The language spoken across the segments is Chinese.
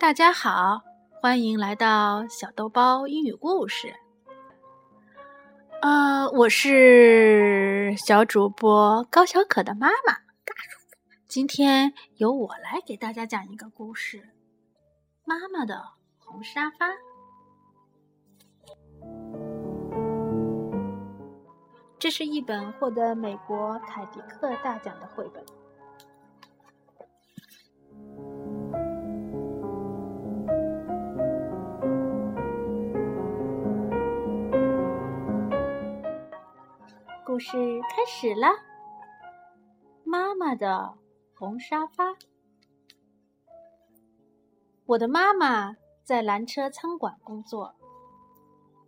大家好，欢迎来到小豆包英语故事。呃，我是小主播高小可的妈妈。今天由我来给大家讲一个故事，《妈妈的红沙发》。这是一本获得美国凯迪克大奖的绘本。故事开始了。妈妈的红沙发。我的妈妈在蓝车餐馆工作，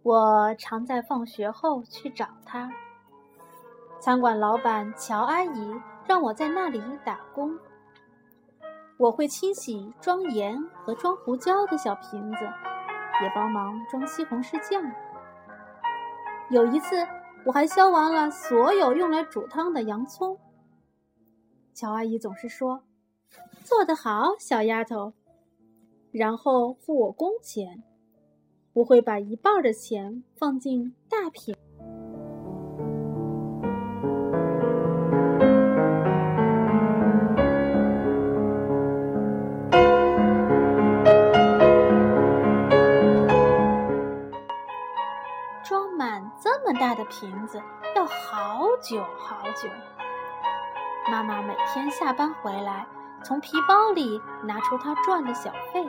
我常在放学后去找她。餐馆老板乔阿姨让我在那里打工。我会清洗装盐和装胡椒的小瓶子，也帮忙装西红柿酱。有一次。我还削完了所有用来煮汤的洋葱。乔阿姨总是说：“做得好，小丫头。”然后付我工钱，我会把一半的钱放进大瓶。大的瓶子要好久好久。妈妈每天下班回来，从皮包里拿出她赚的小费。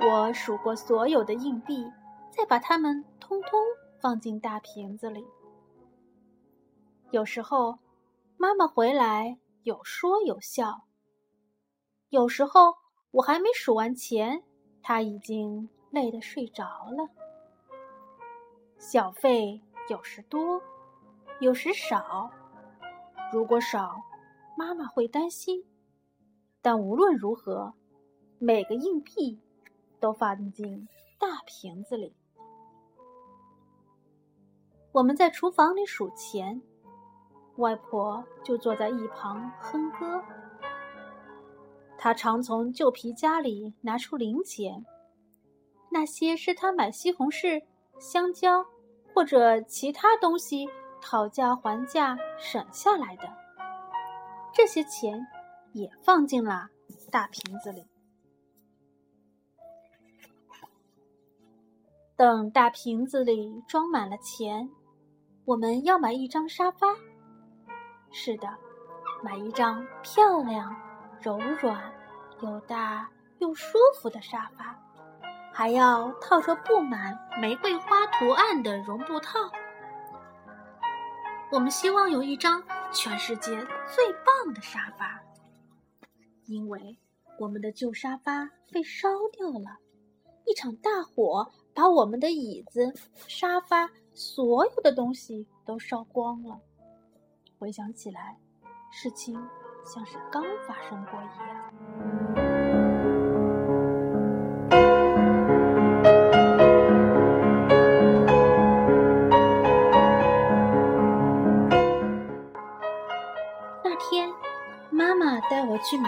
我数过所有的硬币，再把它们通通放进大瓶子里。有时候，妈妈回来有说有笑；有时候，我还没数完钱，她已经累得睡着了。小费有时多，有时少。如果少，妈妈会担心。但无论如何，每个硬币都放进大瓶子里。我们在厨房里数钱，外婆就坐在一旁哼歌。她常从旧皮夹里拿出零钱，那些是她买西红柿。香蕉，或者其他东西讨价还价省下来的，这些钱也放进了大瓶子里。等大瓶子里装满了钱，我们要买一张沙发。是的，买一张漂亮、柔软、又大又舒服的沙发。还要套着布满玫瑰花图案的绒布套。我们希望有一张全世界最棒的沙发，因为我们的旧沙发被烧掉了，一场大火把我们的椅子、沙发所有的东西都烧光了。回想起来，事情像是刚发生过一样。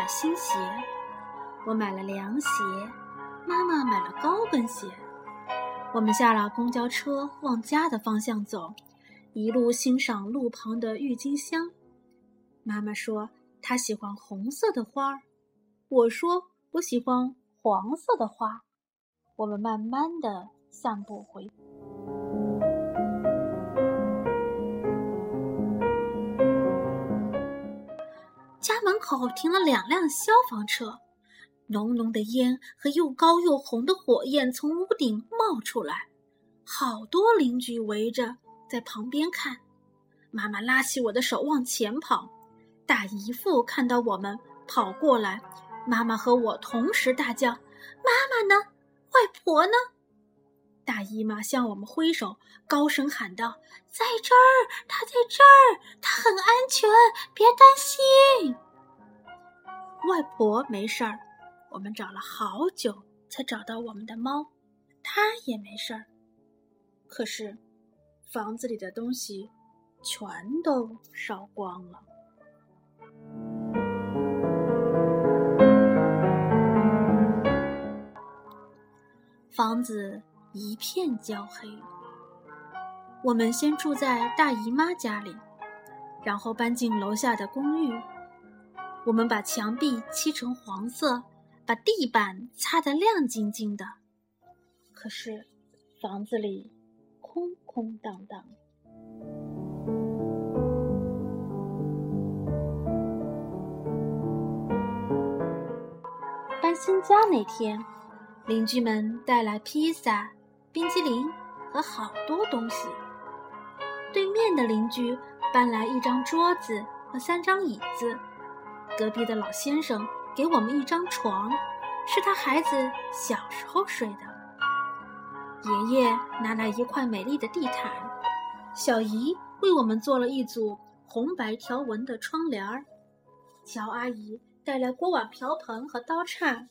新鞋，我买了凉鞋，妈妈买了高跟鞋。我们下了公交车，往家的方向走，一路欣赏路旁的郁金香。妈妈说她喜欢红色的花儿，我说我喜欢黄色的花。我们慢慢的散步回。家门口停了两辆消防车，浓浓的烟和又高又红的火焰从屋顶冒出来，好多邻居围着在旁边看。妈妈拉起我的手往前跑，大姨父看到我们跑过来，妈妈和我同时大叫：“妈妈呢？外婆呢？”大姨妈向我们挥手，高声喊道：“在这儿，她在这儿，她很安全，别担心。”外婆没事儿，我们找了好久才找到我们的猫，它也没事儿。可是，房子里的东西全都烧光了。房子一片焦黑。我们先住在大姨妈家里，然后搬进楼下的公寓。我们把墙壁漆成黄色，把地板擦得亮晶晶的。可是，房子里空空荡荡。搬新家那天，邻居们带来披萨、冰激凌和好多东西。对面的邻居搬来一张桌子和三张椅子。隔壁的老先生给我们一张床，是他孩子小时候睡的。爷爷拿来一块美丽的地毯，小姨为我们做了一组红白条纹的窗帘儿。乔阿姨带来锅碗瓢盆和刀叉。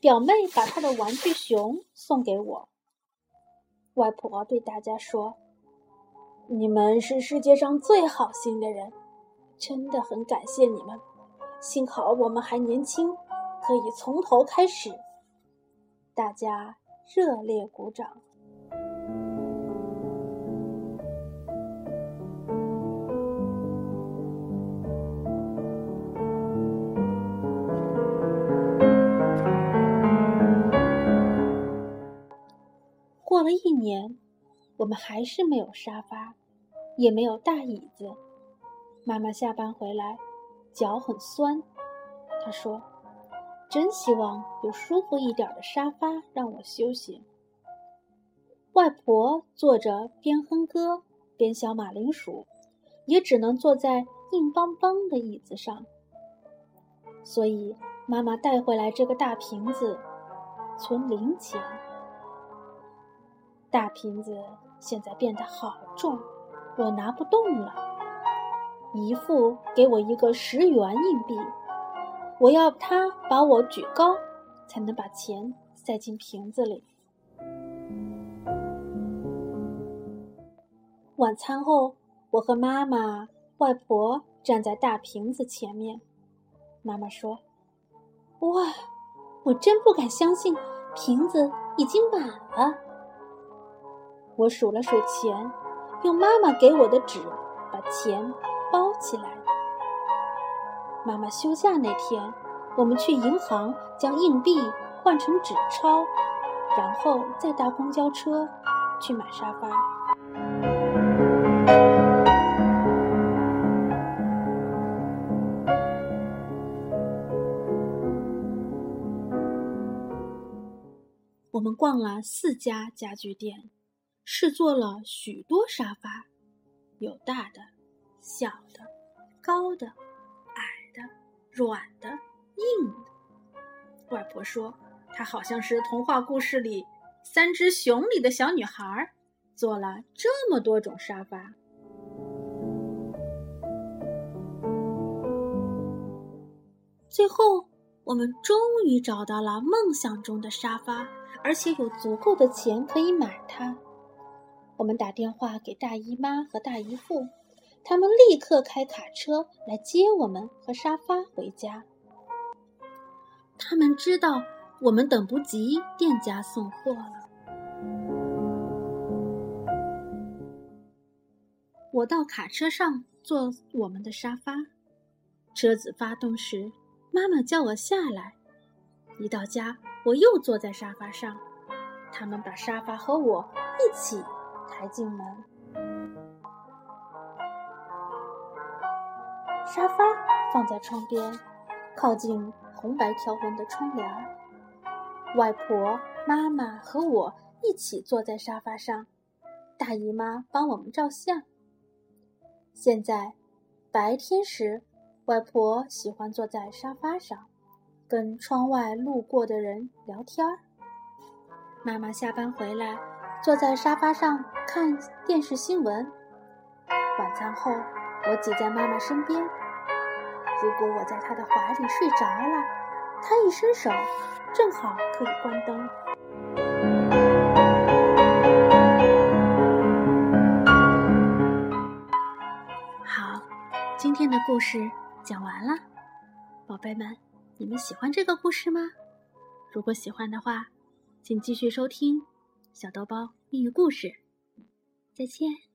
表妹把她的玩具熊送给我。外婆对大家说：“你们是世界上最好心的人，真的很感谢你们。幸好我们还年轻，可以从头开始。”大家。热烈鼓掌。过了一年，我们还是没有沙发，也没有大椅子。妈妈下班回来，脚很酸，她说。真希望有舒服一点的沙发让我休息。外婆坐着边哼歌边削马铃薯，也只能坐在硬邦邦的椅子上。所以妈妈带回来这个大瓶子，存零钱。大瓶子现在变得好重，我拿不动了。姨父给我一个十元硬币。我要他把我举高，才能把钱塞进瓶子里。晚餐后，我和妈妈、外婆站在大瓶子前面。妈妈说：“哇，我真不敢相信，瓶子已经满了。”我数了数钱，用妈妈给我的纸把钱起来。妈妈休假那天，我们去银行将硬币换成纸钞，然后再搭公交车去买沙发。我们逛了四家家具店，试坐了许多沙发，有大的、小的、高的。矮的软的、硬的。外婆说，她好像是童话故事里三只熊里的小女孩，做了这么多种沙发。最后，我们终于找到了梦想中的沙发，而且有足够的钱可以买它。我们打电话给大姨妈和大姨父。他们立刻开卡车来接我们和沙发回家。他们知道我们等不及店家送货了。我到卡车上坐我们的沙发，车子发动时，妈妈叫我下来。一到家，我又坐在沙发上。他们把沙发和我一起抬进门。沙发放在窗边，靠近红白条纹的窗帘。外婆、妈妈和我一起坐在沙发上，大姨妈帮我们照相。现在，白天时，外婆喜欢坐在沙发上，跟窗外路过的人聊天儿。妈妈下班回来，坐在沙发上看电视新闻。晚餐后。我挤在妈妈身边。如果我在他的怀里睡着了，他一伸手，正好可以关灯。好，今天的故事讲完了，宝贝们，你们喜欢这个故事吗？如果喜欢的话，请继续收听小豆包英语故事。再见。